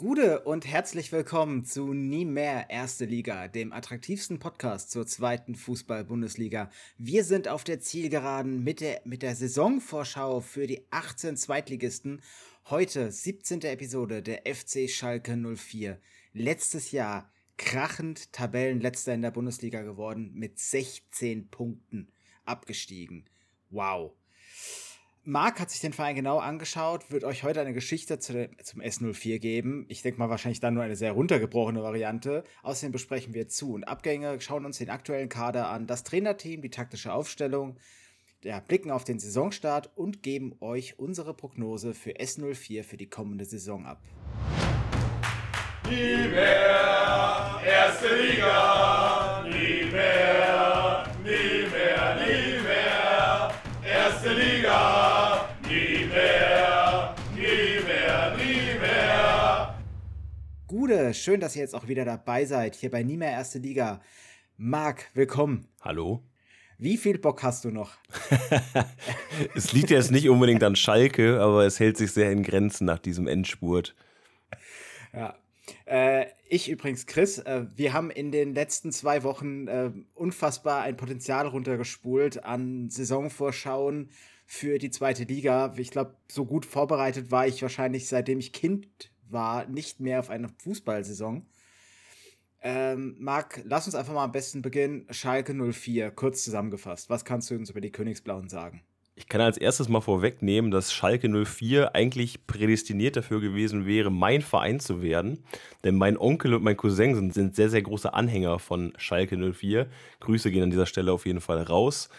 Gude und herzlich willkommen zu Nie mehr Erste Liga, dem attraktivsten Podcast zur zweiten Fußball-Bundesliga. Wir sind auf der Zielgeraden mit der, mit der Saisonvorschau für die 18 Zweitligisten. Heute 17. Episode der FC Schalke 04. Letztes Jahr krachend Tabellenletzter in der Bundesliga geworden mit 16 Punkten abgestiegen. Wow. Marc hat sich den Verein genau angeschaut, wird euch heute eine Geschichte zu der, zum S04 geben. Ich denke mal wahrscheinlich dann nur eine sehr runtergebrochene Variante. Außerdem besprechen wir Zu- und Abgänge, schauen uns den aktuellen Kader an, das Trainerteam, die taktische Aufstellung, ja, blicken auf den Saisonstart und geben euch unsere Prognose für S04 für die kommende Saison ab. Nie mehr erste Liga, nie mehr, nie mehr, nie mehr erste Liga. Gude, schön, dass ihr jetzt auch wieder dabei seid, hier bei Nie mehr Erste Liga. Marc, willkommen. Hallo. Wie viel Bock hast du noch? es liegt jetzt nicht unbedingt an Schalke, aber es hält sich sehr in Grenzen nach diesem Endspurt. Ja. Äh, ich übrigens, Chris, äh, wir haben in den letzten zwei Wochen äh, unfassbar ein Potenzial runtergespult an Saisonvorschauen für die zweite Liga. Ich glaube, so gut vorbereitet war ich wahrscheinlich seitdem ich Kind war nicht mehr auf eine Fußballsaison. Ähm, Marc, lass uns einfach mal am besten beginnen. Schalke 04, kurz zusammengefasst. Was kannst du uns über die Königsblauen sagen? Ich kann als erstes mal vorwegnehmen, dass Schalke 04 eigentlich prädestiniert dafür gewesen wäre, mein Verein zu werden. Denn mein Onkel und mein Cousin sind, sind sehr, sehr große Anhänger von Schalke 04. Grüße gehen an dieser Stelle auf jeden Fall raus.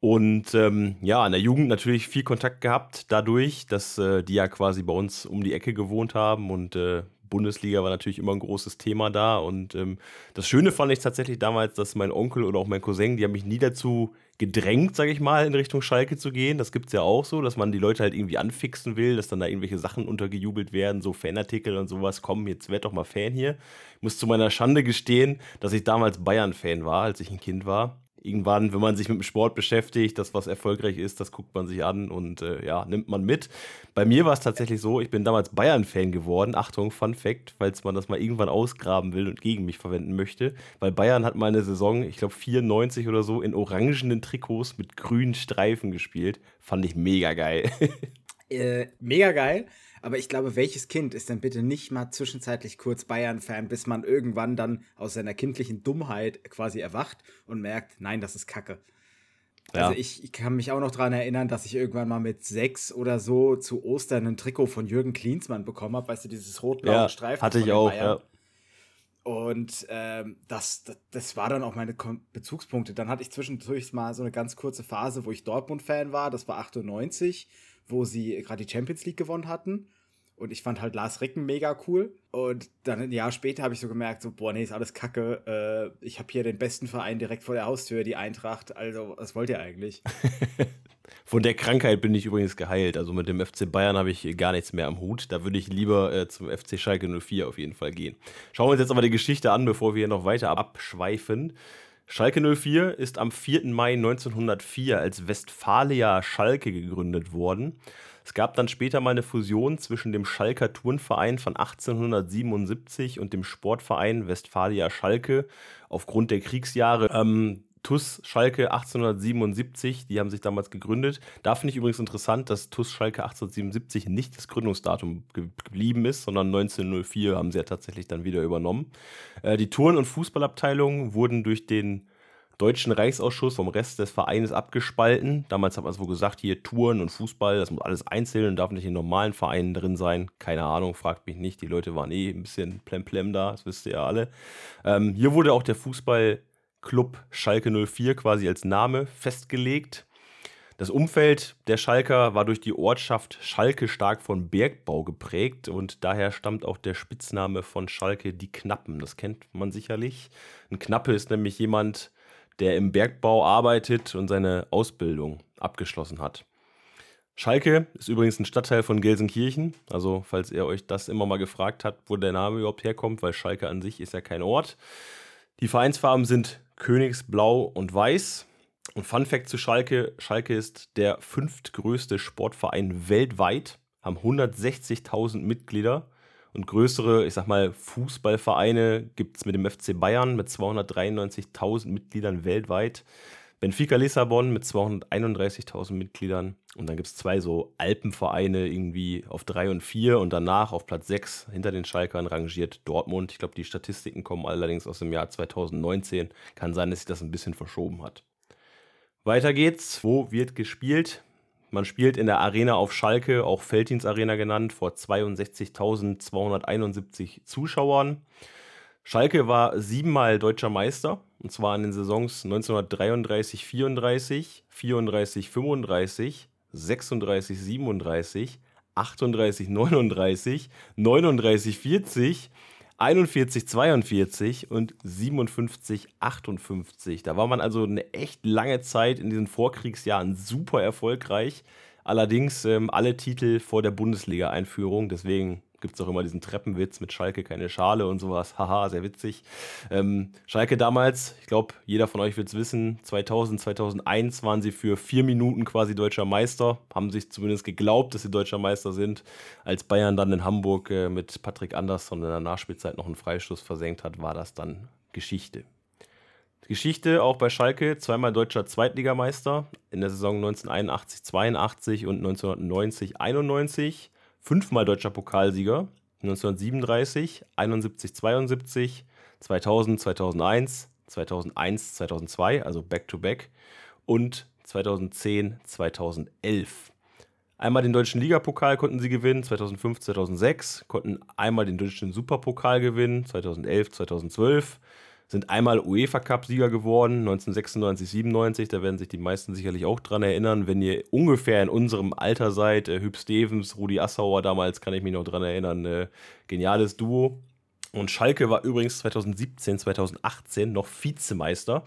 Und ähm, ja, in der Jugend natürlich viel Kontakt gehabt dadurch, dass äh, die ja quasi bei uns um die Ecke gewohnt haben und äh, Bundesliga war natürlich immer ein großes Thema da. Und ähm, das Schöne fand ich tatsächlich damals, dass mein Onkel oder auch mein Cousin, die haben mich nie dazu gedrängt, sage ich mal, in Richtung Schalke zu gehen. Das gibt es ja auch so, dass man die Leute halt irgendwie anfixen will, dass dann da irgendwelche Sachen untergejubelt werden, so Fanartikel und sowas. Komm, jetzt werd doch mal Fan hier. Ich muss zu meiner Schande gestehen, dass ich damals Bayern-Fan war, als ich ein Kind war irgendwann, wenn man sich mit dem Sport beschäftigt, das, was erfolgreich ist, das guckt man sich an und äh, ja, nimmt man mit. Bei mir war es tatsächlich so, ich bin damals Bayern-Fan geworden. Achtung, Fun Fact, falls man das mal irgendwann ausgraben will und gegen mich verwenden möchte. Weil Bayern hat meine Saison, ich glaube 94 oder so, in orangenen Trikots mit grünen Streifen gespielt. Fand ich mega geil. äh, mega geil. Aber ich glaube, welches Kind ist denn bitte nicht mal zwischenzeitlich kurz Bayern-Fan, bis man irgendwann dann aus seiner kindlichen Dummheit quasi erwacht und merkt, nein, das ist Kacke. Ja. Also ich, ich, kann mich auch noch daran erinnern, dass ich irgendwann mal mit sechs oder so zu Ostern ein Trikot von Jürgen Klinsmann bekommen habe, weißt du, dieses rot-blaue ja, Streifen. Hatte ich auch, ja. Und ähm, das, das, das, war dann auch meine Bezugspunkte. Dann hatte ich zwischendurch mal so eine ganz kurze Phase, wo ich Dortmund-Fan war. Das war 98 wo sie gerade die Champions League gewonnen hatten. Und ich fand halt Lars Ricken mega cool. Und dann ein Jahr später habe ich so gemerkt, so, boah, nee, ist alles kacke. Äh, ich habe hier den besten Verein direkt vor der Haustür, die Eintracht. Also, was wollt ihr eigentlich? Von der Krankheit bin ich übrigens geheilt. Also mit dem FC Bayern habe ich gar nichts mehr am Hut. Da würde ich lieber äh, zum FC Schalke 04 auf jeden Fall gehen. Schauen wir uns jetzt aber die Geschichte an, bevor wir noch weiter abschweifen. Schalke 04 ist am 4. Mai 1904 als Westfalia Schalke gegründet worden. Es gab dann später mal eine Fusion zwischen dem Schalker Turnverein von 1877 und dem Sportverein Westfalia Schalke aufgrund der Kriegsjahre. Ähm, TUS Schalke 1877, die haben sich damals gegründet. Da finde ich übrigens interessant, dass TUS Schalke 1877 nicht das Gründungsdatum ge geblieben ist, sondern 1904 haben sie ja tatsächlich dann wieder übernommen. Äh, die Turn- und Fußballabteilungen wurden durch den Deutschen Reichsausschuss vom Rest des Vereines abgespalten. Damals hat man so gesagt, hier Touren und Fußball, das muss alles einzeln und darf nicht in normalen Vereinen drin sein. Keine Ahnung, fragt mich nicht. Die Leute waren eh ein bisschen plemplem da, das wisst ihr ja alle. Ähm, hier wurde auch der Fußball Club Schalke 04 quasi als Name festgelegt. Das Umfeld der Schalker war durch die Ortschaft Schalke stark von Bergbau geprägt und daher stammt auch der Spitzname von Schalke die Knappen. Das kennt man sicherlich. Ein Knappe ist nämlich jemand, der im Bergbau arbeitet und seine Ausbildung abgeschlossen hat. Schalke ist übrigens ein Stadtteil von Gelsenkirchen. Also, falls ihr euch das immer mal gefragt habt, wo der Name überhaupt herkommt, weil Schalke an sich ist ja kein Ort. Die Vereinsfarben sind Königsblau und Weiß. Und Fun Fact zu Schalke: Schalke ist der fünftgrößte Sportverein weltweit, haben 160.000 Mitglieder Und größere, ich sag mal, Fußballvereine gibt es mit dem FC Bayern mit 293.000 Mitgliedern weltweit. Benfica Lissabon mit 231.000 Mitgliedern. Und dann gibt es zwei so Alpenvereine irgendwie auf 3 und 4 und danach auf Platz 6 hinter den Schalkern rangiert Dortmund. Ich glaube, die Statistiken kommen allerdings aus dem Jahr 2019. Kann sein, dass sich das ein bisschen verschoben hat. Weiter geht's. Wo wird gespielt? Man spielt in der Arena auf Schalke, auch Felddienst Arena genannt, vor 62.271 Zuschauern. Schalke war siebenmal deutscher Meister, und zwar in den Saisons 1933, 34, 34, 35, 36, 37, 38, 39, 39, 40 41, 42 und 57, 58. Da war man also eine echt lange Zeit in diesen Vorkriegsjahren super erfolgreich. Allerdings ähm, alle Titel vor der Bundesliga-Einführung. Deswegen gibt es auch immer diesen Treppenwitz mit Schalke keine Schale und sowas. Haha, sehr witzig. Ähm, Schalke damals, ich glaube, jeder von euch wird es wissen, 2000, 2001 waren sie für vier Minuten quasi deutscher Meister, haben sich zumindest geglaubt, dass sie deutscher Meister sind. Als Bayern dann in Hamburg äh, mit Patrick Andersson in der Nachspielzeit noch einen Freistoß versenkt hat, war das dann Geschichte. Geschichte auch bei Schalke, zweimal deutscher Zweitligameister in der Saison 1981-82 und 1990-91 fünfmal deutscher Pokalsieger 1937, 71, 72, 2000, 2001, 2001, 2002, also Back-to-Back und 2010, 2011. Einmal den deutschen Ligapokal konnten sie gewinnen, 2005, 2006, konnten einmal den deutschen Superpokal gewinnen, 2011, 2012 sind einmal UEFA Cup-Sieger geworden, 1996, 97. Da werden sich die meisten sicherlich auch dran erinnern. Wenn ihr ungefähr in unserem Alter seid, äh, Hüb Stevens, Rudi Assauer damals, kann ich mich noch dran erinnern. Äh, geniales Duo. Und Schalke war übrigens 2017, 2018 noch Vizemeister.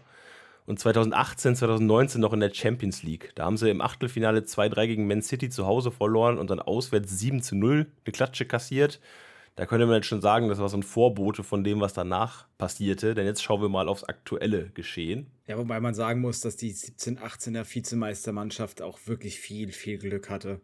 Und 2018, 2019 noch in der Champions League. Da haben sie im Achtelfinale 2-3 gegen Man City zu Hause verloren und dann auswärts 7 zu 0 eine Klatsche kassiert. Da könnte man jetzt schon sagen, das war so ein Vorbote von dem, was danach passierte. Denn jetzt schauen wir mal aufs aktuelle Geschehen. Ja, wobei man sagen muss, dass die 17-18er Vizemeistermannschaft auch wirklich viel, viel Glück hatte.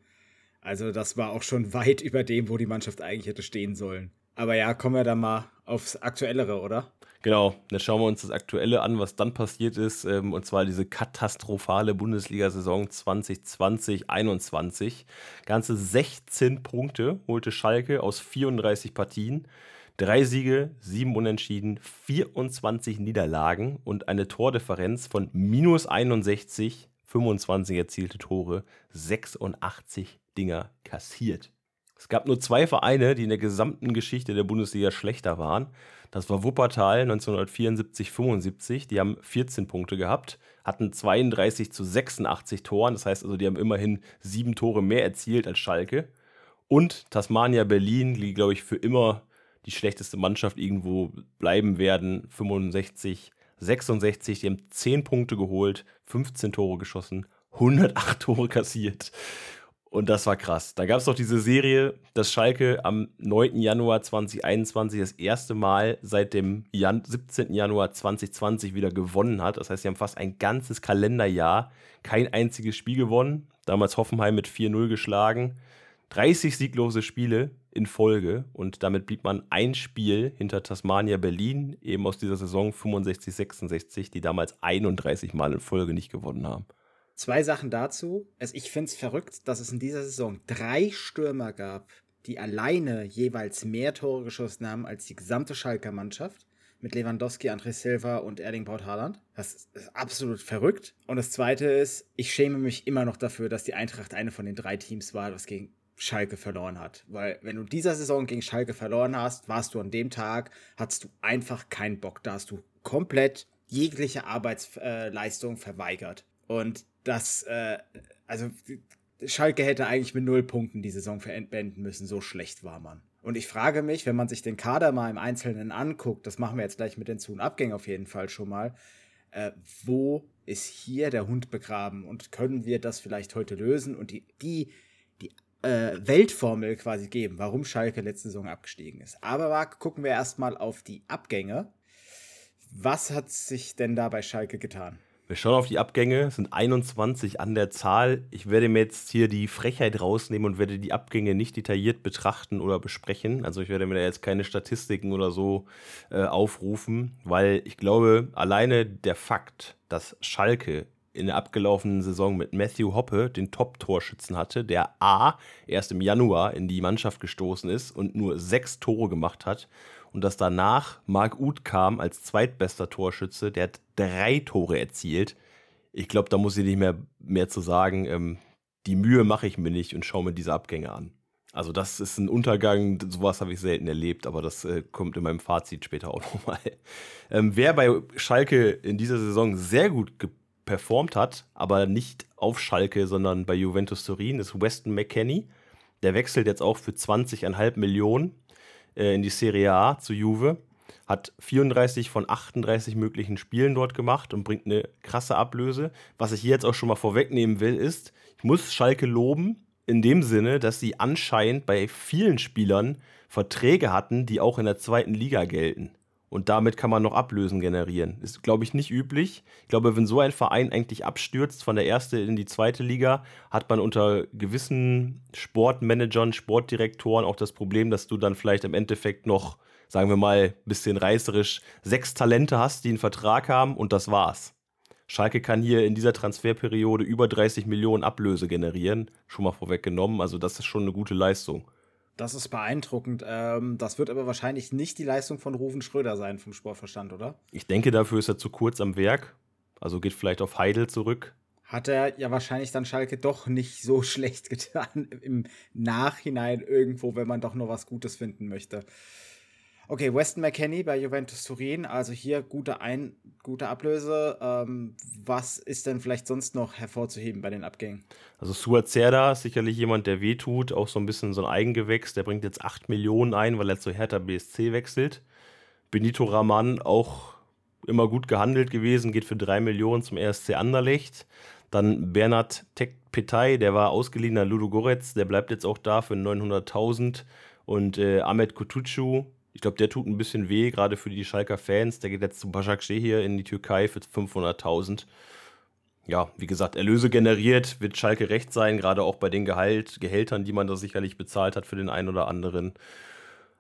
Also das war auch schon weit über dem, wo die Mannschaft eigentlich hätte stehen sollen. Aber ja, kommen wir dann mal aufs Aktuellere, oder? Genau, jetzt schauen wir uns das Aktuelle an, was dann passiert ist. Ähm, und zwar diese katastrophale Bundesliga-Saison 2020-21. Ganze 16 Punkte holte Schalke aus 34 Partien. Drei Siege, sieben Unentschieden, 24 Niederlagen und eine Tordifferenz von minus 61, 25 erzielte Tore, 86 Dinger kassiert. Es gab nur zwei Vereine, die in der gesamten Geschichte der Bundesliga schlechter waren. Das war Wuppertal 1974-75. Die haben 14 Punkte gehabt, hatten 32 zu 86 Toren. Das heißt also, die haben immerhin sieben Tore mehr erzielt als Schalke. Und Tasmania Berlin, die, glaube ich, für immer die schlechteste Mannschaft irgendwo bleiben werden. 65, 66. Die haben 10 Punkte geholt, 15 Tore geschossen, 108 Tore kassiert. Und das war krass. Da gab es doch diese Serie, dass Schalke am 9. Januar 2021 das erste Mal seit dem Jan 17. Januar 2020 wieder gewonnen hat. Das heißt, sie haben fast ein ganzes Kalenderjahr kein einziges Spiel gewonnen. Damals Hoffenheim mit 4-0 geschlagen. 30 sieglose Spiele in Folge und damit blieb man ein Spiel hinter Tasmania Berlin, eben aus dieser Saison 65-66, die damals 31 Mal in Folge nicht gewonnen haben. Zwei Sachen dazu. Also ich finde es verrückt, dass es in dieser Saison drei Stürmer gab, die alleine jeweils mehr Tore geschossen haben als die gesamte Schalker Mannschaft. Mit Lewandowski, André Silva und Erling Braut Haaland. Das ist absolut verrückt. Und das zweite ist, ich schäme mich immer noch dafür, dass die Eintracht eine von den drei Teams war, das gegen Schalke verloren hat. Weil wenn du dieser Saison gegen Schalke verloren hast, warst du an dem Tag, hattest du einfach keinen Bock. Da hast du komplett jegliche Arbeitsleistung verweigert. Und das, äh, also Schalke hätte eigentlich mit null Punkten die Saison beenden müssen, so schlecht war man. Und ich frage mich, wenn man sich den Kader mal im Einzelnen anguckt, das machen wir jetzt gleich mit den Zu- und Abgängen auf jeden Fall schon mal, äh, wo ist hier der Hund begraben und können wir das vielleicht heute lösen und die, die, die äh, Weltformel quasi geben, warum Schalke letzte Saison abgestiegen ist. Aber Marc, gucken wir erstmal auf die Abgänge. Was hat sich denn da bei Schalke getan? Wir schauen auf die Abgänge, es sind 21 an der Zahl. Ich werde mir jetzt hier die Frechheit rausnehmen und werde die Abgänge nicht detailliert betrachten oder besprechen. Also ich werde mir da jetzt keine Statistiken oder so äh, aufrufen, weil ich glaube, alleine der Fakt, dass Schalke in der abgelaufenen Saison mit Matthew Hoppe den Top-Torschützen hatte, der A erst im Januar in die Mannschaft gestoßen ist und nur sechs Tore gemacht hat und dass danach Marc Uth kam als zweitbester Torschütze, der hat drei Tore erzielt. Ich glaube, da muss ich nicht mehr, mehr zu sagen. Ähm, die Mühe mache ich mir nicht und schaue mir diese Abgänge an. Also das ist ein Untergang, sowas habe ich selten erlebt, aber das äh, kommt in meinem Fazit später auch nochmal. Ähm, wer bei Schalke in dieser Saison sehr gut performt hat, aber nicht auf Schalke, sondern bei Juventus Turin, ist Weston McKenney. Der wechselt jetzt auch für 20,5 Millionen äh, in die Serie A zu Juve. Hat 34 von 38 möglichen Spielen dort gemacht und bringt eine krasse Ablöse. Was ich jetzt auch schon mal vorwegnehmen will, ist, ich muss Schalke loben, in dem Sinne, dass sie anscheinend bei vielen Spielern Verträge hatten, die auch in der zweiten Liga gelten. Und damit kann man noch Ablösen generieren. Ist, glaube ich, nicht üblich. Ich glaube, wenn so ein Verein eigentlich abstürzt von der ersten in die zweite Liga, hat man unter gewissen Sportmanagern, Sportdirektoren auch das Problem, dass du dann vielleicht im Endeffekt noch, sagen wir mal, ein bisschen reißerisch, sechs Talente hast, die einen Vertrag haben und das war's. Schalke kann hier in dieser Transferperiode über 30 Millionen Ablöse generieren. Schon mal vorweggenommen. Also, das ist schon eine gute Leistung. Das ist beeindruckend. Ähm, das wird aber wahrscheinlich nicht die Leistung von Rufen Schröder sein vom Sportverstand, oder? Ich denke, dafür ist er zu kurz am Werk. Also geht vielleicht auf Heidel zurück. Hat er ja wahrscheinlich dann Schalke doch nicht so schlecht getan im Nachhinein irgendwo, wenn man doch nur was Gutes finden möchte. Okay, Weston McKenney bei Juventus Turin, also hier gute, Ein gute Ablöse. Ähm, was ist denn vielleicht sonst noch hervorzuheben bei den Abgängen? Also ist sicherlich jemand, der wehtut, auch so ein bisschen so ein Eigengewächs. Der bringt jetzt 8 Millionen ein, weil er zu Hertha BSC wechselt. Benito Raman auch immer gut gehandelt gewesen, geht für 3 Millionen zum RSC Anderlecht. Dann Bernhard Tekpetay, der war ausgeliehener Ludo Goretz, der bleibt jetzt auch da für 900.000. Und äh, Ahmed Kutucu, ich glaube, der tut ein bisschen weh, gerade für die Schalker Fans. Der geht jetzt zu Başakşehir hier in die Türkei für 500.000. Ja, wie gesagt, Erlöse generiert, wird Schalke recht sein, gerade auch bei den Gehalt, Gehältern, die man da sicherlich bezahlt hat für den einen oder anderen.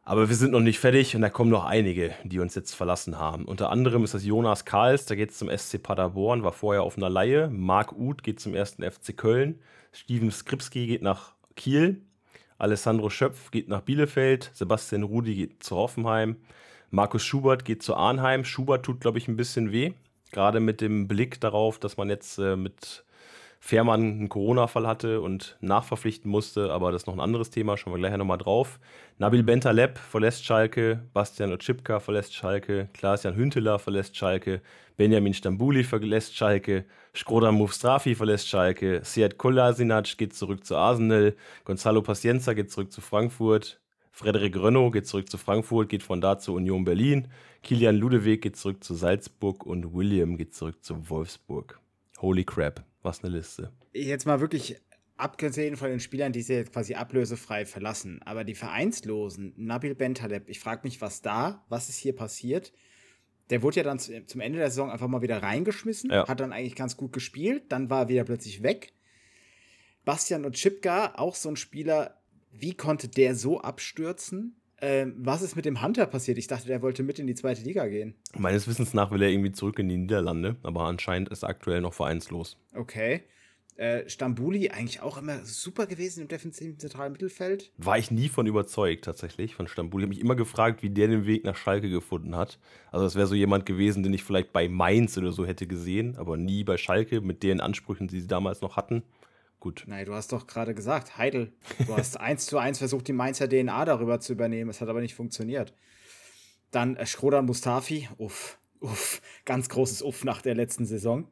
Aber wir sind noch nicht fertig und da kommen noch einige, die uns jetzt verlassen haben. Unter anderem ist das Jonas Karls, der geht zum SC Paderborn, war vorher auf einer Laie. Marc Uth geht zum ersten FC Köln. Steven Skripski geht nach Kiel. Alessandro Schöpf geht nach Bielefeld, Sebastian Rudi geht zu Hoffenheim, Markus Schubert geht zu Arnheim. Schubert tut, glaube ich, ein bisschen weh, gerade mit dem Blick darauf, dass man jetzt äh, mit Fährmann einen Corona-Fall hatte und nachverpflichten musste, aber das ist noch ein anderes Thema, schauen wir gleich nochmal drauf. Nabil Bentaleb verlässt Schalke, Bastian Otschipka verlässt Schalke, Klaas-Jan Hünteler verlässt Schalke, Benjamin Stambuli verlässt Schalke, Skrodan Mufstrafi verlässt Schalke, Sead Kolasinac geht zurück zu Arsenal, Gonzalo Pacienza geht zurück zu Frankfurt, Frederik Renault geht zurück zu Frankfurt, geht von da zur Union Berlin, Kilian Ludewig geht zurück zu Salzburg und William geht zurück zu Wolfsburg. Holy crap, was eine Liste. Jetzt mal wirklich abgesehen von den Spielern, die sie jetzt quasi ablösefrei verlassen, aber die Vereinslosen, Nabil Bentaleb, ich frage mich, was da, was ist hier passiert? Der wurde ja dann zum Ende der Saison einfach mal wieder reingeschmissen, ja. hat dann eigentlich ganz gut gespielt, dann war er wieder plötzlich weg. Bastian und Chipka, auch so ein Spieler, wie konnte der so abstürzen? Ähm, was ist mit dem Hunter passiert? Ich dachte, der wollte mit in die zweite Liga gehen. Meines Wissens nach will er irgendwie zurück in die Niederlande, aber anscheinend ist er aktuell noch vereinslos. Okay. Äh, Stambuli eigentlich auch immer super gewesen im defensiven zentralen Mittelfeld. War ich nie von überzeugt, tatsächlich, von Stambuli. Ich habe mich immer gefragt, wie der den Weg nach Schalke gefunden hat. Also, das wäre so jemand gewesen, den ich vielleicht bei Mainz oder so hätte gesehen, aber nie bei Schalke mit den Ansprüchen, die sie damals noch hatten. Gut. Nein, du hast doch gerade gesagt, Heidel. Du hast eins zu eins versucht, die Mainzer DNA darüber zu übernehmen. Es hat aber nicht funktioniert. Dann äh, Schrodan Mustafi. Uff, uff. Ganz großes Uff nach der letzten Saison.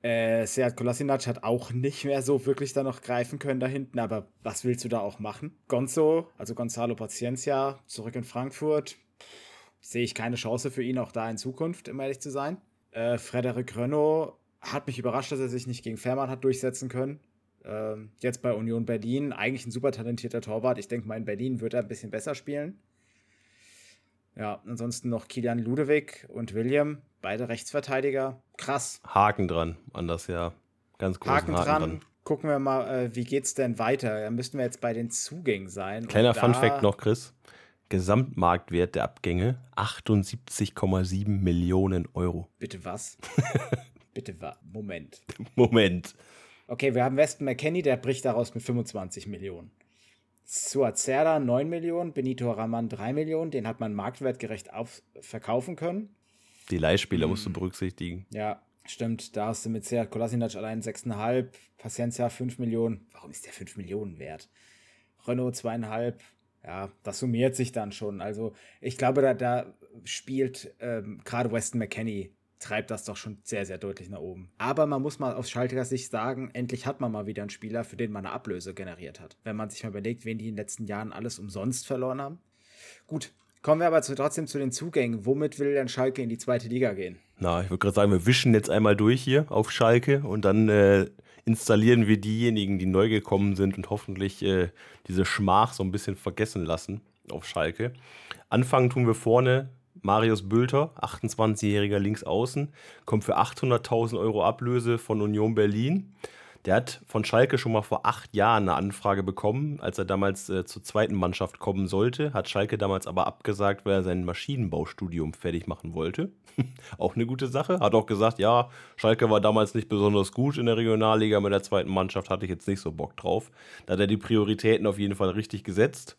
Äh, Seat Kolasinac hat auch nicht mehr so wirklich da noch greifen können da hinten, aber was willst du da auch machen? Gonzo, also Gonzalo Paciencia, zurück in Frankfurt. Sehe ich keine Chance für ihn auch da in Zukunft, um ehrlich zu sein. Äh, Frederik Renault hat mich überrascht, dass er sich nicht gegen Fährmann hat durchsetzen können. Ähm, jetzt bei Union Berlin, eigentlich ein super talentierter Torwart. Ich denke mal, in Berlin wird er ein bisschen besser spielen. Ja, ansonsten noch Kilian Ludewig und William, beide Rechtsverteidiger. Krass. Haken dran an das Jahr. Ganz großen Haken, Haken dran. dran. Gucken wir mal, äh, wie geht's denn weiter? Da müssten wir jetzt bei den Zugängen sein. Kleiner Fun-Fact noch, Chris. Gesamtmarktwert der Abgänge 78,7 Millionen Euro. Bitte was? Bitte? Moment. Moment. Okay, wir haben Weston McKenney, der bricht daraus mit 25 Millionen. Suazerda 9 Millionen, Benito Raman 3 Millionen, den hat man marktwertgerecht auf, verkaufen können. Die Leihspieler hm. musst du berücksichtigen. Ja, stimmt. Da hast du mit Seat Kolasinac allein 6,5, Paciencia 5 Millionen. Warum ist der 5 Millionen wert? Renault 2,5. Ja, das summiert sich dann schon. Also, ich glaube, da, da spielt ähm, gerade Weston McKenney treibt das doch schon sehr, sehr deutlich nach oben. Aber man muss mal aus Schalker Sicht sagen, endlich hat man mal wieder einen Spieler, für den man eine Ablöse generiert hat. Wenn man sich mal überlegt, wen die in den letzten Jahren alles umsonst verloren haben. Gut, kommen wir aber zu, trotzdem zu den Zugängen. Womit will denn Schalke in die zweite Liga gehen? Na, ich würde gerade sagen, wir wischen jetzt einmal durch hier auf Schalke und dann äh, installieren wir diejenigen, die neu gekommen sind und hoffentlich äh, diese Schmach so ein bisschen vergessen lassen auf Schalke. Anfangen tun wir vorne Marius Bülter, 28-jähriger Linksaußen, kommt für 800.000 Euro Ablöse von Union Berlin. Der hat von Schalke schon mal vor acht Jahren eine Anfrage bekommen, als er damals äh, zur zweiten Mannschaft kommen sollte. Hat Schalke damals aber abgesagt, weil er sein Maschinenbaustudium fertig machen wollte. auch eine gute Sache. Hat auch gesagt, ja, Schalke war damals nicht besonders gut in der Regionalliga. Mit der zweiten Mannschaft hatte ich jetzt nicht so Bock drauf. Da hat er die Prioritäten auf jeden Fall richtig gesetzt.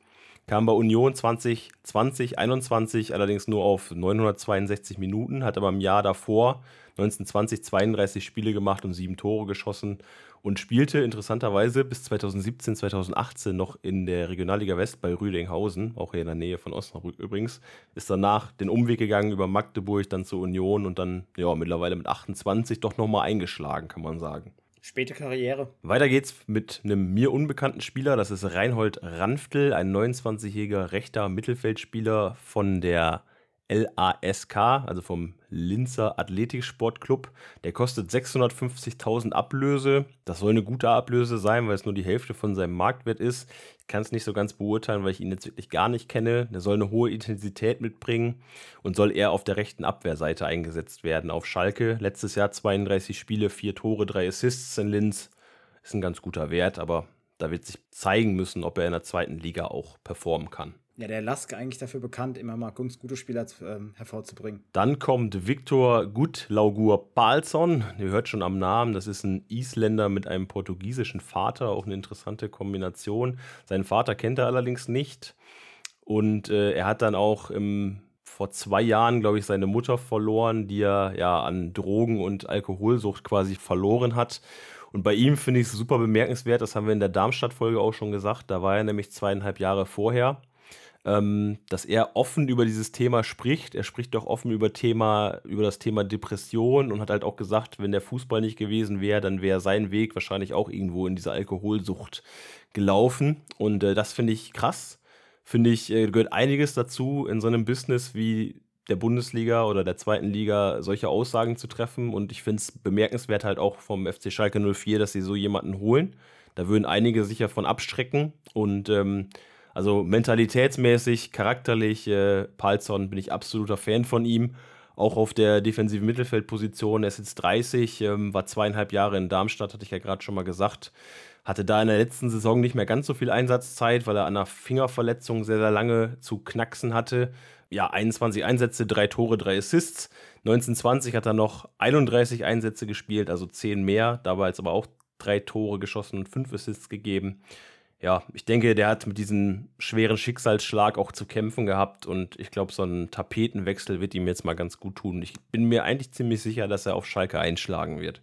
Kam bei Union 2020, 21 allerdings nur auf 962 Minuten, hat aber im Jahr davor 1920 32 Spiele gemacht und sieben Tore geschossen und spielte interessanterweise bis 2017, 2018 noch in der Regionalliga West bei Rüdinghausen, auch hier in der Nähe von Osnabrück übrigens. Ist danach den Umweg gegangen über Magdeburg, dann zur Union und dann ja mittlerweile mit 28 doch nochmal eingeschlagen, kann man sagen. Späte Karriere. Weiter geht's mit einem mir unbekannten Spieler. Das ist Reinhold Ranftl, ein 29-jähriger rechter Mittelfeldspieler von der LASK, also vom Linzer Athletiksportclub. Der kostet 650.000 Ablöse. Das soll eine gute Ablöse sein, weil es nur die Hälfte von seinem Marktwert ist. Ich kann es nicht so ganz beurteilen, weil ich ihn jetzt wirklich gar nicht kenne. Der soll eine hohe Intensität mitbringen und soll eher auf der rechten Abwehrseite eingesetzt werden. Auf Schalke letztes Jahr 32 Spiele, 4 Tore, 3 Assists in Linz. Ist ein ganz guter Wert, aber da wird sich zeigen müssen, ob er in der zweiten Liga auch performen kann ja, der Lask eigentlich dafür bekannt, immer mal gute Spieler ähm, hervorzubringen. Dann kommt Viktor Gutlaugur Palsson. Ihr hört schon am Namen, das ist ein Isländer mit einem portugiesischen Vater, auch eine interessante Kombination. Seinen Vater kennt er allerdings nicht. Und äh, er hat dann auch im, vor zwei Jahren, glaube ich, seine Mutter verloren, die er ja an Drogen und Alkoholsucht quasi verloren hat. Und bei ihm finde ich es super bemerkenswert, das haben wir in der Darmstadt-Folge auch schon gesagt. Da war er nämlich zweieinhalb Jahre vorher dass er offen über dieses Thema spricht. Er spricht auch offen über, Thema, über das Thema Depression und hat halt auch gesagt, wenn der Fußball nicht gewesen wäre, dann wäre sein Weg wahrscheinlich auch irgendwo in diese Alkoholsucht gelaufen. Und äh, das finde ich krass. Finde ich, äh, gehört einiges dazu in so einem Business wie der Bundesliga oder der zweiten Liga solche Aussagen zu treffen. Und ich finde es bemerkenswert halt auch vom FC Schalke 04, dass sie so jemanden holen. Da würden einige sicher von abstrecken. Und ähm, also mentalitätsmäßig, charakterlich, äh, Palzon bin ich absoluter Fan von ihm. Auch auf der defensiven Mittelfeldposition. Er ist jetzt 30, ähm, war zweieinhalb Jahre in Darmstadt, hatte ich ja gerade schon mal gesagt. Hatte da in der letzten Saison nicht mehr ganz so viel Einsatzzeit, weil er an einer Fingerverletzung sehr, sehr lange zu knacksen hatte. Ja, 21 Einsätze, drei Tore, drei Assists. 1920 hat er noch 31 Einsätze gespielt, also 10 mehr. Dabei jetzt aber auch drei Tore geschossen und fünf Assists gegeben ja, ich denke, der hat mit diesem schweren Schicksalsschlag auch zu kämpfen gehabt und ich glaube, so ein Tapetenwechsel wird ihm jetzt mal ganz gut tun. Ich bin mir eigentlich ziemlich sicher, dass er auf Schalke einschlagen wird.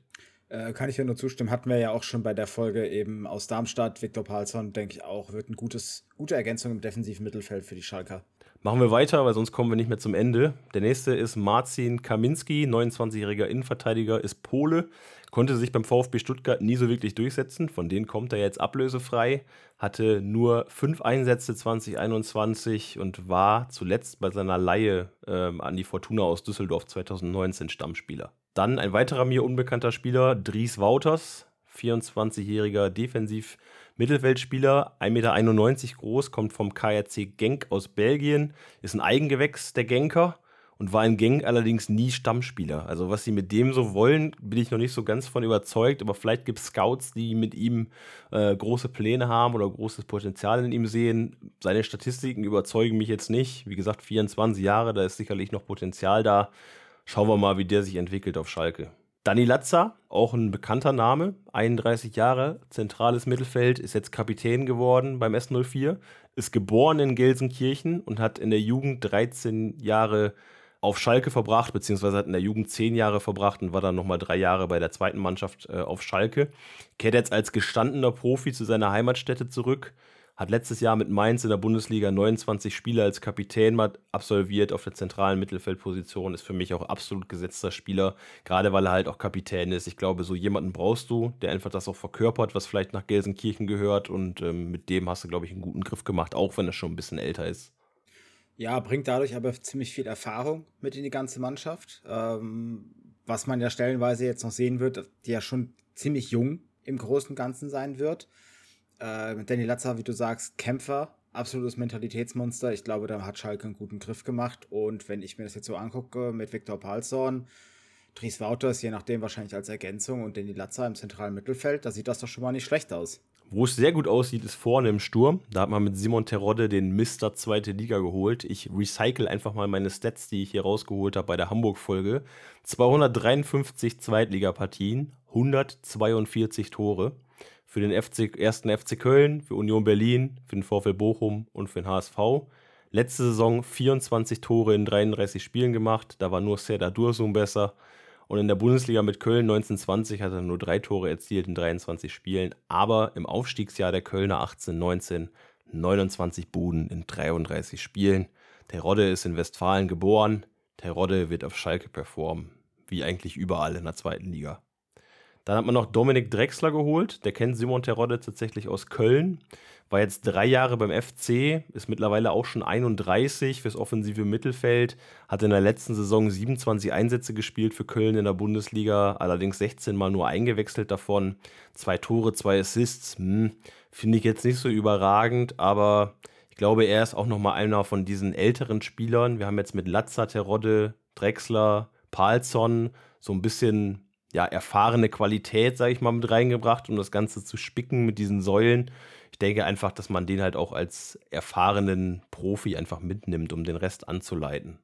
Äh, kann ich ja nur zustimmen. Hatten wir ja auch schon bei der Folge eben aus Darmstadt. Viktor Palsson, denke ich auch, wird eine gute Ergänzung im defensiven Mittelfeld für die Schalker. Machen wir weiter, weil sonst kommen wir nicht mehr zum Ende. Der nächste ist Marcin Kaminski, 29-jähriger Innenverteidiger, ist Pole, konnte sich beim VfB Stuttgart nie so wirklich durchsetzen. Von denen kommt er jetzt ablösefrei, hatte nur fünf Einsätze 2021 und war zuletzt bei seiner Laie ähm, an die Fortuna aus Düsseldorf 2019 Stammspieler. Dann ein weiterer mir unbekannter Spieler, Dries Wouters, 24-jähriger Defensiv- Mittelfeldspieler, 1,91 Meter groß, kommt vom KRC Genk aus Belgien, ist ein Eigengewächs der Genker und war in Genk allerdings nie Stammspieler. Also was sie mit dem so wollen, bin ich noch nicht so ganz von überzeugt, aber vielleicht gibt es Scouts, die mit ihm äh, große Pläne haben oder großes Potenzial in ihm sehen. Seine Statistiken überzeugen mich jetzt nicht. Wie gesagt, 24 Jahre, da ist sicherlich noch Potenzial da. Schauen wir mal, wie der sich entwickelt auf Schalke. Dani Latza, auch ein bekannter Name, 31 Jahre, zentrales Mittelfeld, ist jetzt Kapitän geworden beim S04, ist geboren in Gelsenkirchen und hat in der Jugend 13 Jahre auf Schalke verbracht, beziehungsweise hat in der Jugend zehn Jahre verbracht und war dann nochmal drei Jahre bei der zweiten Mannschaft äh, auf Schalke. Kehrt jetzt als gestandener Profi zu seiner Heimatstätte zurück, hat letztes Jahr mit Mainz in der Bundesliga 29 Spiele als Kapitän absolviert auf der zentralen Mittelfeldposition, ist für mich auch absolut gesetzter Spieler, gerade weil er halt auch Kapitän ist. Ich glaube, so jemanden brauchst du, der einfach das auch verkörpert, was vielleicht nach Gelsenkirchen gehört und ähm, mit dem hast du, glaube ich, einen guten Griff gemacht, auch wenn er schon ein bisschen älter ist. Ja, bringt dadurch aber ziemlich viel Erfahrung mit in die ganze Mannschaft. Ähm, was man ja stellenweise jetzt noch sehen wird, die ja schon ziemlich jung im Großen und Ganzen sein wird. Äh, Danny Latzer, wie du sagst, Kämpfer, absolutes Mentalitätsmonster. Ich glaube, da hat Schalke einen guten Griff gemacht. Und wenn ich mir das jetzt so angucke mit Viktor Palsson, Dries Wouters, je nachdem wahrscheinlich als Ergänzung und Danny Latzer im zentralen Mittelfeld, da sieht das doch schon mal nicht schlecht aus. Wo es sehr gut aussieht, ist vorne im Sturm. Da hat man mit Simon Terodde den Mister zweite Liga geholt. Ich recycle einfach mal meine Stats, die ich hier rausgeholt habe bei der Hamburg-Folge. 253 Zweitligapartien, 142 Tore. Für den FC, ersten FC Köln, für Union Berlin, für den VfL Bochum und für den HSV. Letzte Saison 24 Tore in 33 Spielen gemacht. Da war nur Serdar Dursun besser. Und in der Bundesliga mit Köln 1920 hat er nur drei Tore erzielt in 23 Spielen. Aber im Aufstiegsjahr der Kölner 18-19 29 Buden in 33 Spielen. Terodde ist in Westfalen geboren. Terodde wird auf Schalke performen. Wie eigentlich überall in der zweiten Liga. Dann hat man noch Dominik Drexler geholt. Der kennt Simon Terodde tatsächlich aus Köln. War jetzt drei Jahre beim FC, ist mittlerweile auch schon 31 fürs offensive Mittelfeld. Hat in der letzten Saison 27 Einsätze gespielt für Köln in der Bundesliga, allerdings 16 Mal nur eingewechselt davon. Zwei Tore, zwei Assists. Hm, Finde ich jetzt nicht so überragend, aber ich glaube, er ist auch nochmal einer von diesen älteren Spielern. Wir haben jetzt mit Latza, Terodde, Drexler, Palsson so ein bisschen ja, erfahrene Qualität, sage ich mal, mit reingebracht, um das Ganze zu spicken mit diesen Säulen. Ich denke einfach, dass man den halt auch als erfahrenen Profi einfach mitnimmt, um den Rest anzuleiten.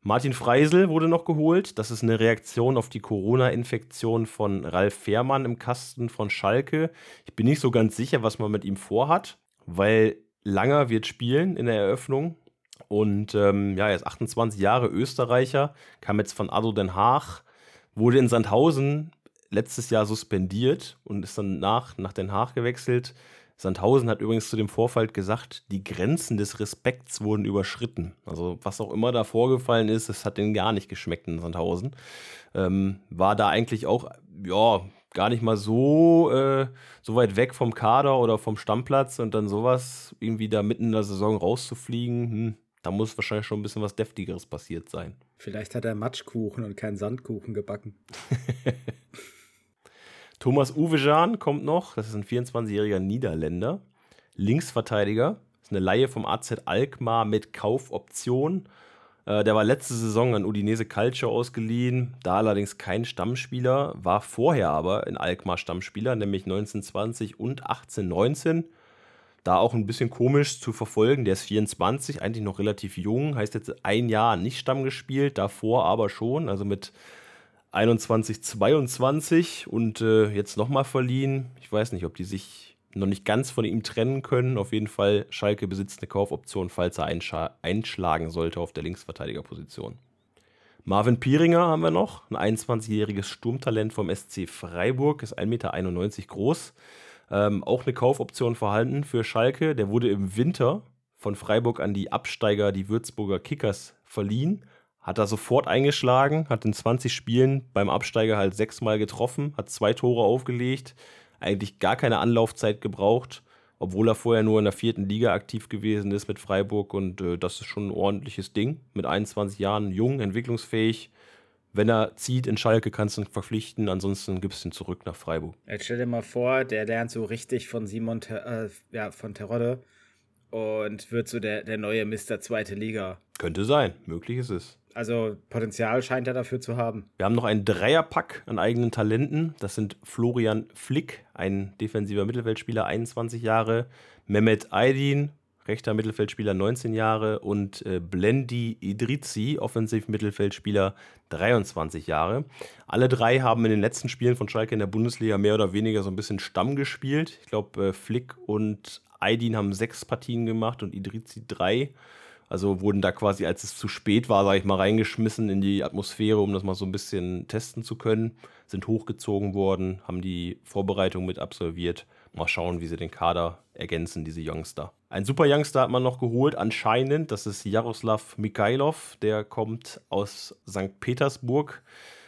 Martin Freisel wurde noch geholt. Das ist eine Reaktion auf die Corona-Infektion von Ralf Fährmann im Kasten von Schalke. Ich bin nicht so ganz sicher, was man mit ihm vorhat, weil Langer wird spielen in der Eröffnung. Und ähm, ja, er ist 28 Jahre Österreicher, kam jetzt von Ado Den Haag, wurde in Sandhausen letztes Jahr suspendiert und ist dann nach, nach Den Haag gewechselt. Sandhausen hat übrigens zu dem Vorfall gesagt, die Grenzen des Respekts wurden überschritten. Also was auch immer da vorgefallen ist, es hat denen gar nicht geschmeckt in Sandhausen. Ähm, war da eigentlich auch, ja, gar nicht mal so, äh, so weit weg vom Kader oder vom Stammplatz und dann sowas irgendwie da mitten in der Saison rauszufliegen, hm, da muss wahrscheinlich schon ein bisschen was Deftigeres passiert sein. Vielleicht hat er Matschkuchen und keinen Sandkuchen gebacken. Thomas Uwe kommt noch. Das ist ein 24-jähriger Niederländer. Linksverteidiger. Das ist eine Laie vom AZ Alkmaar mit Kaufoption. Äh, der war letzte Saison an Udinese Calcio ausgeliehen, da allerdings kein Stammspieler, war vorher aber in Alkmaar Stammspieler, nämlich 1920 und 1819 da auch ein bisschen komisch zu verfolgen. Der ist 24, eigentlich noch relativ jung, heißt jetzt ein Jahr nicht Stamm gespielt, davor aber schon, also mit 21, 22 und äh, jetzt nochmal verliehen. Ich weiß nicht, ob die sich noch nicht ganz von ihm trennen können. Auf jeden Fall, Schalke besitzt eine Kaufoption, falls er einschlagen sollte auf der Linksverteidigerposition. Marvin Pieringer haben wir noch, ein 21-jähriges Sturmtalent vom SC Freiburg, ist 1,91 Meter groß ähm, auch eine Kaufoption vorhanden für Schalke. Der wurde im Winter von Freiburg an die Absteiger, die Würzburger Kickers, verliehen. Hat da sofort eingeschlagen, hat in 20 Spielen beim Absteiger halt sechsmal getroffen, hat zwei Tore aufgelegt, eigentlich gar keine Anlaufzeit gebraucht, obwohl er vorher nur in der vierten Liga aktiv gewesen ist mit Freiburg und äh, das ist schon ein ordentliches Ding. Mit 21 Jahren jung, entwicklungsfähig. Wenn er zieht in Schalke, kannst du ihn verpflichten, ansonsten gibst du ihn zurück nach Freiburg. Jetzt stell dir mal vor, der lernt so richtig von Simon äh, ja, von Terodde und wird so der, der neue Mr. Zweite Liga. Könnte sein, möglich ist es. Also Potenzial scheint er dafür zu haben. Wir haben noch einen Dreierpack an eigenen Talenten. Das sind Florian Flick, ein defensiver Mittelfeldspieler, 21 Jahre, Mehmet Aydin, rechter Mittelfeldspieler, 19 Jahre und äh, Blendi Idrizi, Offensiv-Mittelfeldspieler, 23 Jahre. Alle drei haben in den letzten Spielen von Schalke in der Bundesliga mehr oder weniger so ein bisschen Stamm gespielt. Ich glaube, äh, Flick und Aydin haben sechs Partien gemacht und Idrizi drei. Also wurden da quasi, als es zu spät war, sage ich mal, reingeschmissen in die Atmosphäre, um das mal so ein bisschen testen zu können. Sind hochgezogen worden, haben die Vorbereitung mit absolviert. Mal schauen, wie sie den Kader ergänzen, diese Youngster. Ein super Youngster hat man noch geholt, anscheinend. Das ist Jaroslav Mikhailov. Der kommt aus St. Petersburg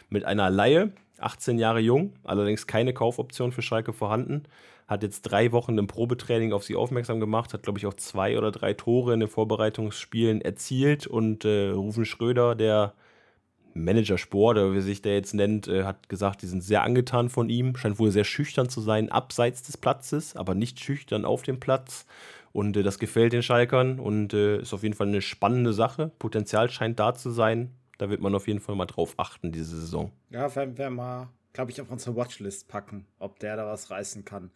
mit einer Laie. 18 Jahre jung, allerdings keine Kaufoption für Schalke vorhanden hat jetzt drei Wochen im Probetraining auf sie aufmerksam gemacht, hat, glaube ich, auch zwei oder drei Tore in den Vorbereitungsspielen erzielt und äh, Rufen Schröder, der Manager Sport, oder wie sich der jetzt nennt, äh, hat gesagt, die sind sehr angetan von ihm, scheint wohl sehr schüchtern zu sein, abseits des Platzes, aber nicht schüchtern auf dem Platz. Und äh, das gefällt den Schalkern und äh, ist auf jeden Fall eine spannende Sache. Potenzial scheint da zu sein. Da wird man auf jeden Fall mal drauf achten, diese Saison. Ja, wenn wir mal glaube ich, auf unsere Watchlist packen, ob der da was reißen kann.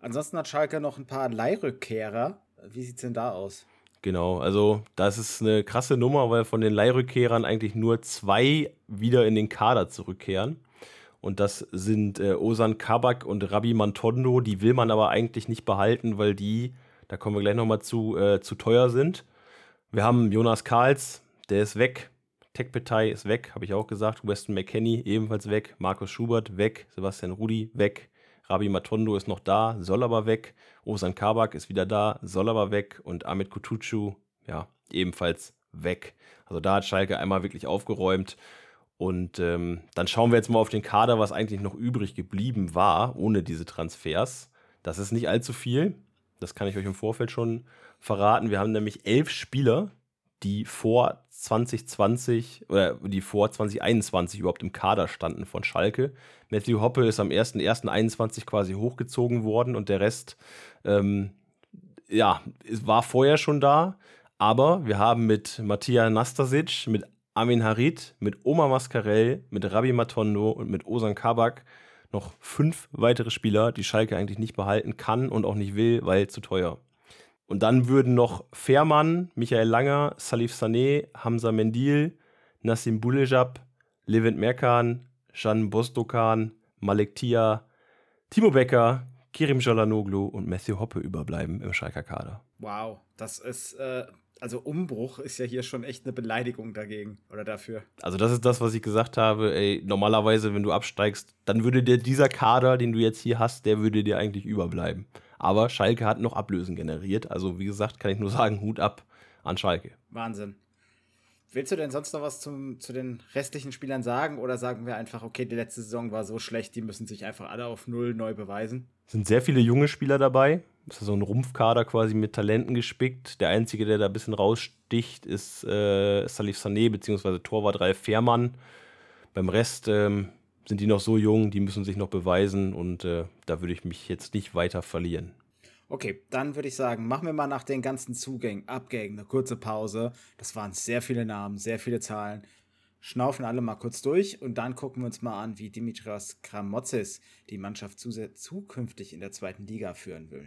Ansonsten hat Schalke noch ein paar Leihrückkehrer. Wie sieht es denn da aus? Genau, also das ist eine krasse Nummer, weil von den Leihrückkehrern eigentlich nur zwei wieder in den Kader zurückkehren. Und das sind äh, Osan Kabak und Rabbi Mantondo. Die will man aber eigentlich nicht behalten, weil die, da kommen wir gleich nochmal zu, äh, zu teuer sind. Wir haben Jonas Karls, der ist weg. Tekpetai ist weg, habe ich auch gesagt. Weston McKenney ebenfalls weg. Markus Schubert weg. Sebastian Rudi weg. Rabi Matondo ist noch da, soll aber weg. Osan Kabak ist wieder da, soll aber weg. Und Ahmed Kutucu, ja, ebenfalls weg. Also da hat Schalke einmal wirklich aufgeräumt. Und ähm, dann schauen wir jetzt mal auf den Kader, was eigentlich noch übrig geblieben war, ohne diese Transfers. Das ist nicht allzu viel. Das kann ich euch im Vorfeld schon verraten. Wir haben nämlich elf Spieler, die vor 2020 oder die vor 2021 überhaupt im Kader standen von Schalke. Matthew Hoppe ist am 1.1.21 quasi hochgezogen worden und der Rest, ähm, ja, war vorher schon da. Aber wir haben mit Mattia Nastasic, mit Amin Harit, mit Oma Mascarell, mit Rabi Matondo und mit Osan Kabak noch fünf weitere Spieler, die Schalke eigentlich nicht behalten kann und auch nicht will, weil zu teuer. Und dann würden noch Fährmann, Michael Langer, Salif Sané, Hamza Mendil, Nassim Bulejab, Levent Merkan, Jan Bostokan, Malek Tia, Timo Becker, Kirim Jalanoglu und Matthew Hoppe überbleiben im Schalker Kader. Wow, das ist, äh, also Umbruch ist ja hier schon echt eine Beleidigung dagegen oder dafür. Also das ist das, was ich gesagt habe. Ey, normalerweise, wenn du absteigst, dann würde dir dieser Kader, den du jetzt hier hast, der würde dir eigentlich überbleiben. Aber Schalke hat noch Ablösen generiert. Also, wie gesagt, kann ich nur sagen, Hut ab an Schalke. Wahnsinn. Willst du denn sonst noch was zum, zu den restlichen Spielern sagen? Oder sagen wir einfach, okay, die letzte Saison war so schlecht, die müssen sich einfach alle auf Null neu beweisen? Es sind sehr viele junge Spieler dabei. Es ist so ein Rumpfkader quasi mit Talenten gespickt. Der einzige, der da ein bisschen raussticht, ist äh, Salif Sané bzw. Torwart Ralf Fährmann. Beim Rest ähm, sind die noch so jung, die müssen sich noch beweisen und äh, da würde ich mich jetzt nicht weiter verlieren. Okay, dann würde ich sagen, machen wir mal nach den ganzen Zugängen, Abgängen eine kurze Pause. Das waren sehr viele Namen, sehr viele Zahlen. Schnaufen alle mal kurz durch und dann gucken wir uns mal an, wie Dimitrios Kramotzis die Mannschaft zukünftig in der zweiten Liga führen will.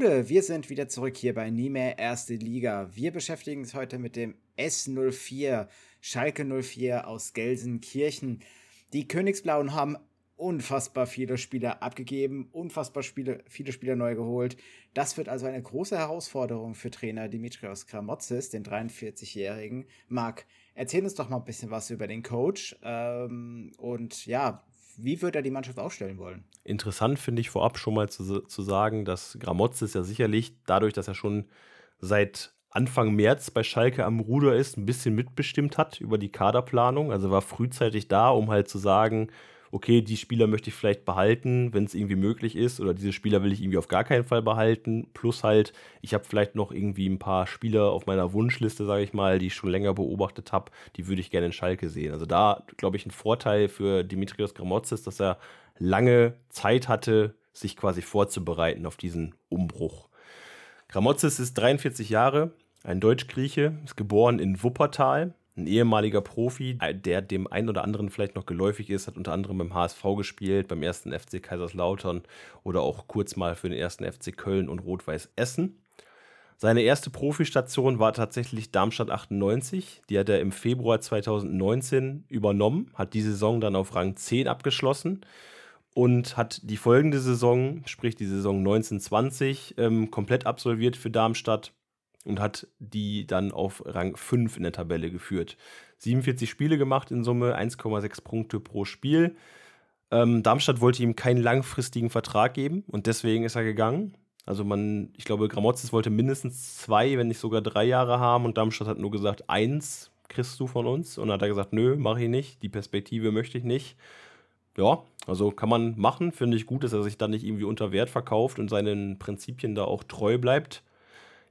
Gude, wir sind wieder zurück hier bei Nie mehr Erste Liga. Wir beschäftigen uns heute mit dem S04, Schalke 04 aus Gelsenkirchen. Die Königsblauen haben unfassbar viele Spieler abgegeben, unfassbar viele, viele Spieler neu geholt. Das wird also eine große Herausforderung für Trainer Dimitrios Kramotzis, den 43-Jährigen. Marc, erzähl uns doch mal ein bisschen was über den Coach ähm, und ja, wie wird er die Mannschaft aufstellen wollen? Interessant finde ich vorab schon mal zu, zu sagen, dass Gramozis ja sicherlich dadurch, dass er schon seit Anfang März bei Schalke am Ruder ist, ein bisschen mitbestimmt hat über die Kaderplanung. Also war frühzeitig da, um halt zu sagen, okay, die Spieler möchte ich vielleicht behalten, wenn es irgendwie möglich ist, oder diese Spieler will ich irgendwie auf gar keinen Fall behalten. Plus halt, ich habe vielleicht noch irgendwie ein paar Spieler auf meiner Wunschliste, sage ich mal, die ich schon länger beobachtet habe, die würde ich gerne in Schalke sehen. Also da, glaube ich, ein Vorteil für Dimitrios Gramotzes, dass er lange Zeit hatte, sich quasi vorzubereiten auf diesen Umbruch. Gramotzes ist 43 Jahre, ein Deutsch-Grieche, ist geboren in Wuppertal, ein ehemaliger Profi, der dem einen oder anderen vielleicht noch geläufig ist, hat unter anderem beim HSV gespielt, beim ersten FC Kaiserslautern oder auch kurz mal für den ersten FC Köln und Rot-Weiß Essen. Seine erste Profistation war tatsächlich Darmstadt 98. Die hat er im Februar 2019 übernommen, hat die Saison dann auf Rang 10 abgeschlossen und hat die folgende Saison, sprich die Saison 1920, ähm, komplett absolviert für Darmstadt und hat die dann auf Rang 5 in der Tabelle geführt. 47 Spiele gemacht in Summe, 1,6 Punkte pro Spiel. Ähm, Darmstadt wollte ihm keinen langfristigen Vertrag geben und deswegen ist er gegangen. Also man, ich glaube, Gramozis wollte mindestens zwei, wenn nicht sogar drei Jahre haben und Darmstadt hat nur gesagt, eins kriegst du von uns. Und dann hat er gesagt, nö, mache ich nicht, die Perspektive möchte ich nicht. Ja, also kann man machen, finde ich gut, dass er sich dann nicht irgendwie unter Wert verkauft und seinen Prinzipien da auch treu bleibt.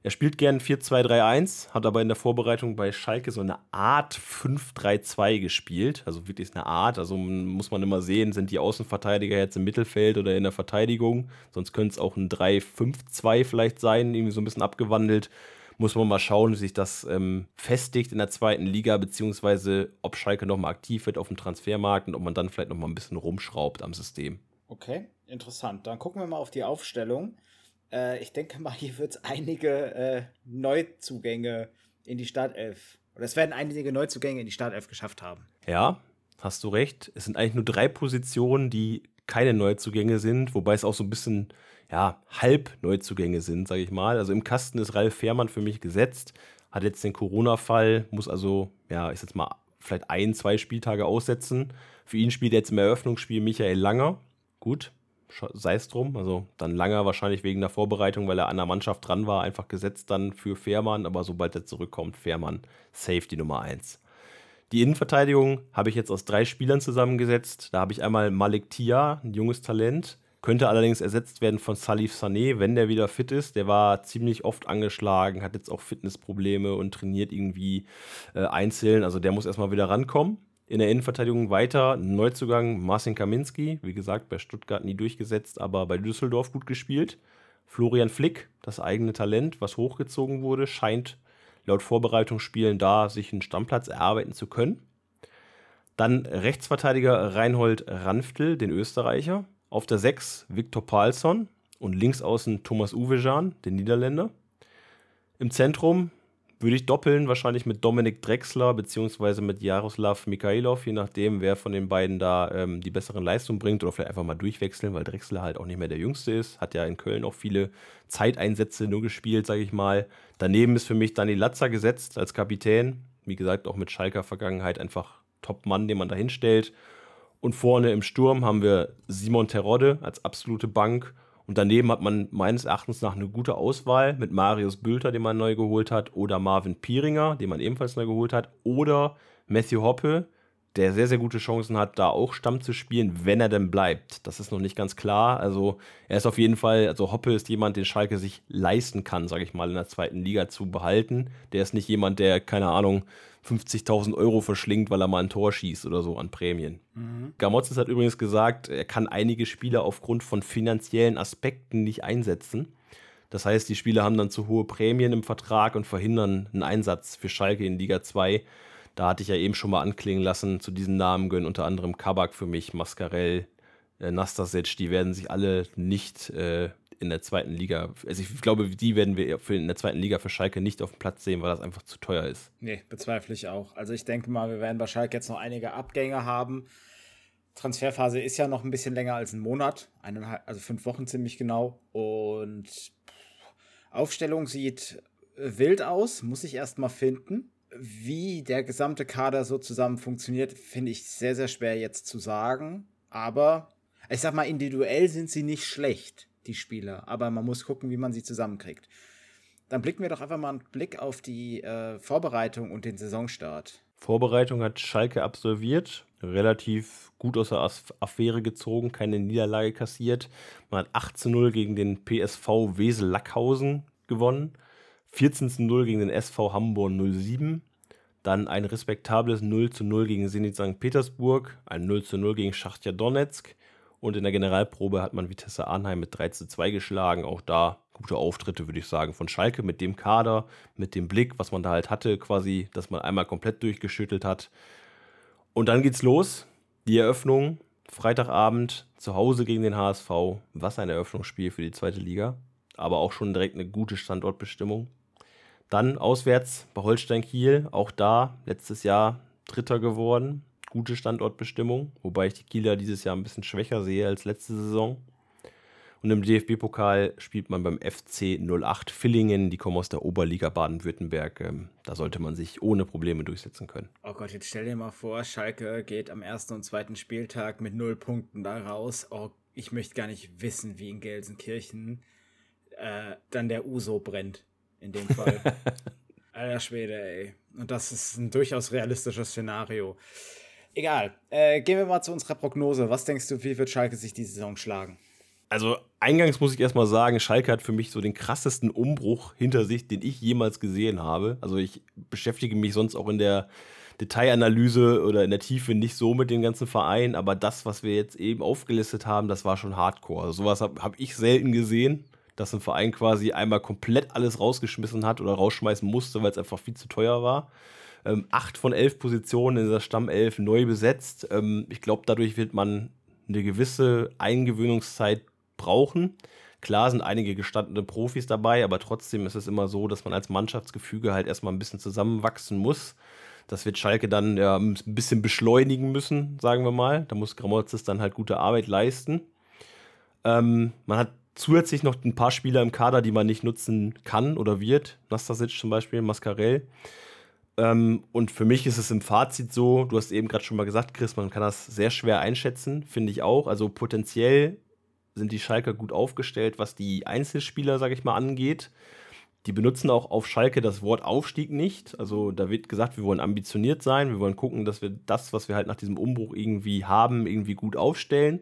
Er spielt gern 4-2-3-1, hat aber in der Vorbereitung bei Schalke so eine Art 5-3-2 gespielt. Also wirklich eine Art. Also muss man immer sehen, sind die Außenverteidiger jetzt im Mittelfeld oder in der Verteidigung. Sonst könnte es auch ein 3-5-2 vielleicht sein, irgendwie so ein bisschen abgewandelt. Muss man mal schauen, wie sich das ähm, festigt in der zweiten Liga, beziehungsweise ob Schalke nochmal aktiv wird auf dem Transfermarkt und ob man dann vielleicht nochmal ein bisschen rumschraubt am System. Okay, interessant. Dann gucken wir mal auf die Aufstellung. Äh, ich denke mal, hier wird es einige äh, Neuzugänge in die Startelf. Oder es werden einige Neuzugänge in die Startelf geschafft haben. Ja, hast du recht. Es sind eigentlich nur drei Positionen, die keine Neuzugänge sind, wobei es auch so ein bisschen ja, halb Neuzugänge sind, sage ich mal. Also im Kasten ist Ralf Fährmann für mich gesetzt, hat jetzt den Corona-Fall, muss also, ja, ich jetzt mal vielleicht ein, zwei Spieltage aussetzen. Für ihn spielt jetzt im Eröffnungsspiel Michael Langer. Gut, sei es drum. Also dann Langer wahrscheinlich wegen der Vorbereitung, weil er an der Mannschaft dran war, einfach gesetzt dann für Fährmann. Aber sobald er zurückkommt, Fährmann, Safety Nummer 1. Die Innenverteidigung habe ich jetzt aus drei Spielern zusammengesetzt. Da habe ich einmal Malik Tia, ein junges Talent. Könnte allerdings ersetzt werden von Salif Sané, wenn der wieder fit ist. Der war ziemlich oft angeschlagen, hat jetzt auch Fitnessprobleme und trainiert irgendwie äh, einzeln. Also der muss erstmal wieder rankommen. In der Innenverteidigung weiter Neuzugang Marcin Kaminski, wie gesagt, bei Stuttgart nie durchgesetzt, aber bei Düsseldorf gut gespielt. Florian Flick, das eigene Talent, was hochgezogen wurde, scheint laut Vorbereitungsspielen da sich einen Stammplatz erarbeiten zu können. Dann Rechtsverteidiger Reinhold Ranftel, den Österreicher. Auf der 6 Viktor Palsson und links außen Thomas Uwejan, den Niederländer. Im Zentrum würde ich doppeln, wahrscheinlich mit Dominik Drexler beziehungsweise mit Jaroslav Mikhailov, je nachdem, wer von den beiden da ähm, die besseren Leistungen bringt oder vielleicht einfach mal durchwechseln, weil Drexler halt auch nicht mehr der Jüngste ist. Hat ja in Köln auch viele Zeiteinsätze nur gespielt, sage ich mal. Daneben ist für mich Dani Latzer gesetzt als Kapitän. Wie gesagt, auch mit Schalker Vergangenheit einfach Top-Mann, den man da hinstellt. Und vorne im Sturm haben wir Simon Terodde als absolute Bank und daneben hat man meines Erachtens nach eine gute Auswahl mit Marius Bülter, den man neu geholt hat, oder Marvin Pieringer, den man ebenfalls neu geholt hat, oder Matthew Hoppe, der sehr, sehr gute Chancen hat, da auch Stamm zu spielen, wenn er denn bleibt. Das ist noch nicht ganz klar. Also er ist auf jeden Fall, also Hoppe ist jemand, den Schalke sich leisten kann, sage ich mal, in der zweiten Liga zu behalten. Der ist nicht jemand, der, keine Ahnung, 50.000 Euro verschlingt, weil er mal ein Tor schießt oder so an Prämien. Mhm. Gamotzes hat übrigens gesagt, er kann einige Spieler aufgrund von finanziellen Aspekten nicht einsetzen. Das heißt, die Spieler haben dann zu hohe Prämien im Vertrag und verhindern einen Einsatz für Schalke in Liga 2. Da hatte ich ja eben schon mal anklingen lassen, zu diesen Namen gehören unter anderem Kabak für mich, Mascarell, äh, Nastasic, die werden sich alle nicht äh, in der zweiten Liga, also ich glaube, die werden wir in der zweiten Liga für Schalke nicht auf dem Platz sehen, weil das einfach zu teuer ist. Nee, bezweifle ich auch. Also ich denke mal, wir werden bei Schalke jetzt noch einige Abgänge haben. Transferphase ist ja noch ein bisschen länger als ein Monat, eineinhalb, also fünf Wochen ziemlich genau. Und Aufstellung sieht wild aus, muss ich erst mal finden. Wie der gesamte Kader so zusammen funktioniert, finde ich sehr, sehr schwer jetzt zu sagen. Aber ich sag mal, individuell sind sie nicht schlecht die Spieler. Aber man muss gucken, wie man sie zusammenkriegt. dann blicken wir doch einfach mal einen Blick auf die äh, Vorbereitung und den Saisonstart. Vorbereitung hat Schalke absolviert, relativ gut aus der Affäre gezogen, keine Niederlage kassiert. Man hat 8 zu 0 gegen den PSV Wesel-Lackhausen gewonnen, 14 zu 0 gegen den SV Hamburg 07, dann ein respektables 0 zu 0 gegen Zenit St. Petersburg, ein 0 zu 0 gegen Schachtja Donetsk und in der Generalprobe hat man Vitesse Arnheim mit 3 zu 2 geschlagen. Auch da gute Auftritte, würde ich sagen, von Schalke mit dem Kader, mit dem Blick, was man da halt hatte, quasi, dass man einmal komplett durchgeschüttelt hat. Und dann geht's los. Die Eröffnung, Freitagabend, zu Hause gegen den HSV. Was ein Eröffnungsspiel für die zweite Liga. Aber auch schon direkt eine gute Standortbestimmung. Dann auswärts bei Holstein Kiel, auch da letztes Jahr Dritter geworden. Gute Standortbestimmung, wobei ich die Kieler dieses Jahr ein bisschen schwächer sehe als letzte Saison. Und im DFB-Pokal spielt man beim FC 08 Villingen. Die kommen aus der Oberliga Baden-Württemberg. Ähm, da sollte man sich ohne Probleme durchsetzen können. Oh Gott, jetzt stell dir mal vor, Schalke geht am ersten und zweiten Spieltag mit null Punkten da raus. Oh, ich möchte gar nicht wissen, wie in Gelsenkirchen äh, dann der Uso brennt. In dem Fall. Alter Schwede, ey. Und das ist ein durchaus realistisches Szenario. Egal. Äh, gehen wir mal zu unserer Prognose. Was denkst du, wie wird Schalke sich die Saison schlagen? Also eingangs muss ich erstmal sagen, Schalke hat für mich so den krassesten Umbruch hinter sich, den ich jemals gesehen habe. Also ich beschäftige mich sonst auch in der Detailanalyse oder in der Tiefe nicht so mit dem ganzen Verein, aber das, was wir jetzt eben aufgelistet haben, das war schon Hardcore. Also sowas habe hab ich selten gesehen, dass ein Verein quasi einmal komplett alles rausgeschmissen hat oder rausschmeißen musste, weil es einfach viel zu teuer war. Ähm, acht von elf Positionen in der Stammelf neu besetzt. Ähm, ich glaube, dadurch wird man eine gewisse Eingewöhnungszeit brauchen. Klar sind einige gestandene Profis dabei, aber trotzdem ist es immer so, dass man als Mannschaftsgefüge halt erstmal ein bisschen zusammenwachsen muss. Das wird Schalke dann ja, ein bisschen beschleunigen müssen, sagen wir mal. Da muss Gramozis dann halt gute Arbeit leisten. Ähm, man hat zusätzlich noch ein paar Spieler im Kader, die man nicht nutzen kann oder wird. Nastasic zum Beispiel, Mascarell. Ähm, und für mich ist es im Fazit so, du hast eben gerade schon mal gesagt, Chris, man kann das sehr schwer einschätzen, finde ich auch. Also potenziell sind die Schalker gut aufgestellt, was die Einzelspieler, sage ich mal, angeht. Die benutzen auch auf Schalke das Wort Aufstieg nicht. Also da wird gesagt, wir wollen ambitioniert sein, wir wollen gucken, dass wir das, was wir halt nach diesem Umbruch irgendwie haben, irgendwie gut aufstellen.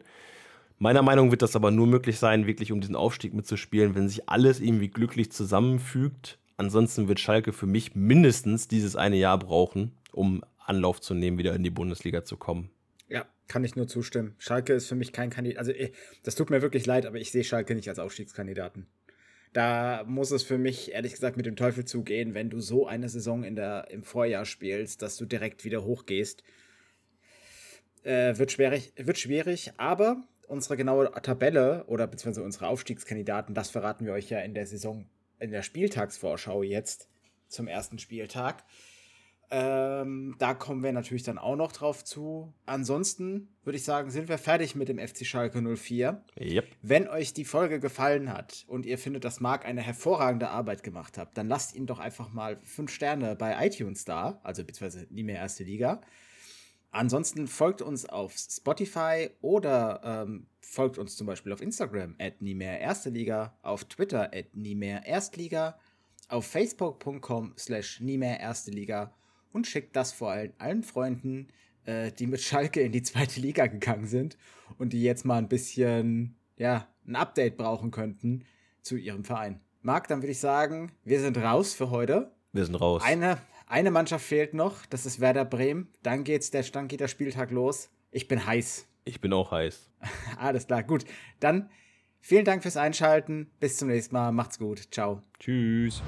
Meiner Meinung nach wird das aber nur möglich sein, wirklich um diesen Aufstieg mitzuspielen, wenn sich alles irgendwie glücklich zusammenfügt. Ansonsten wird Schalke für mich mindestens dieses eine Jahr brauchen, um Anlauf zu nehmen, wieder in die Bundesliga zu kommen. Ja, kann ich nur zustimmen. Schalke ist für mich kein Kandidat. Also, eh, das tut mir wirklich leid, aber ich sehe Schalke nicht als Aufstiegskandidaten. Da muss es für mich ehrlich gesagt mit dem Teufel zugehen, wenn du so eine Saison in der, im Vorjahr spielst, dass du direkt wieder hochgehst. Äh, wird, schwierig, wird schwierig, aber unsere genaue Tabelle oder beziehungsweise unsere Aufstiegskandidaten, das verraten wir euch ja in der Saison, in der Spieltagsvorschau jetzt zum ersten Spieltag. Ähm, da kommen wir natürlich dann auch noch drauf zu. Ansonsten würde ich sagen, sind wir fertig mit dem FC Schalke 04. Yep. Wenn euch die Folge gefallen hat und ihr findet, dass Marc eine hervorragende Arbeit gemacht hat, dann lasst ihn doch einfach mal fünf Sterne bei iTunes da, also beziehungsweise nie mehr erste Liga. Ansonsten folgt uns auf Spotify oder ähm, folgt uns zum Beispiel auf Instagram at nie mehr erste Liga, auf Twitter at nie mehr Erstliga, auf facebook.com slash nie mehr erste Liga und schickt das vor allem allen Freunden, äh, die mit Schalke in die zweite Liga gegangen sind und die jetzt mal ein bisschen, ja, ein Update brauchen könnten zu ihrem Verein. Marc, dann würde ich sagen, wir sind raus für heute. Wir sind raus. Eine, eine Mannschaft fehlt noch, das ist Werder Bremen. Dann geht's der, dann geht der Spieltag los. Ich bin heiß. Ich bin auch heiß. Alles klar, gut. Dann vielen Dank fürs Einschalten. Bis zum nächsten Mal. Macht's gut. Ciao. Tschüss.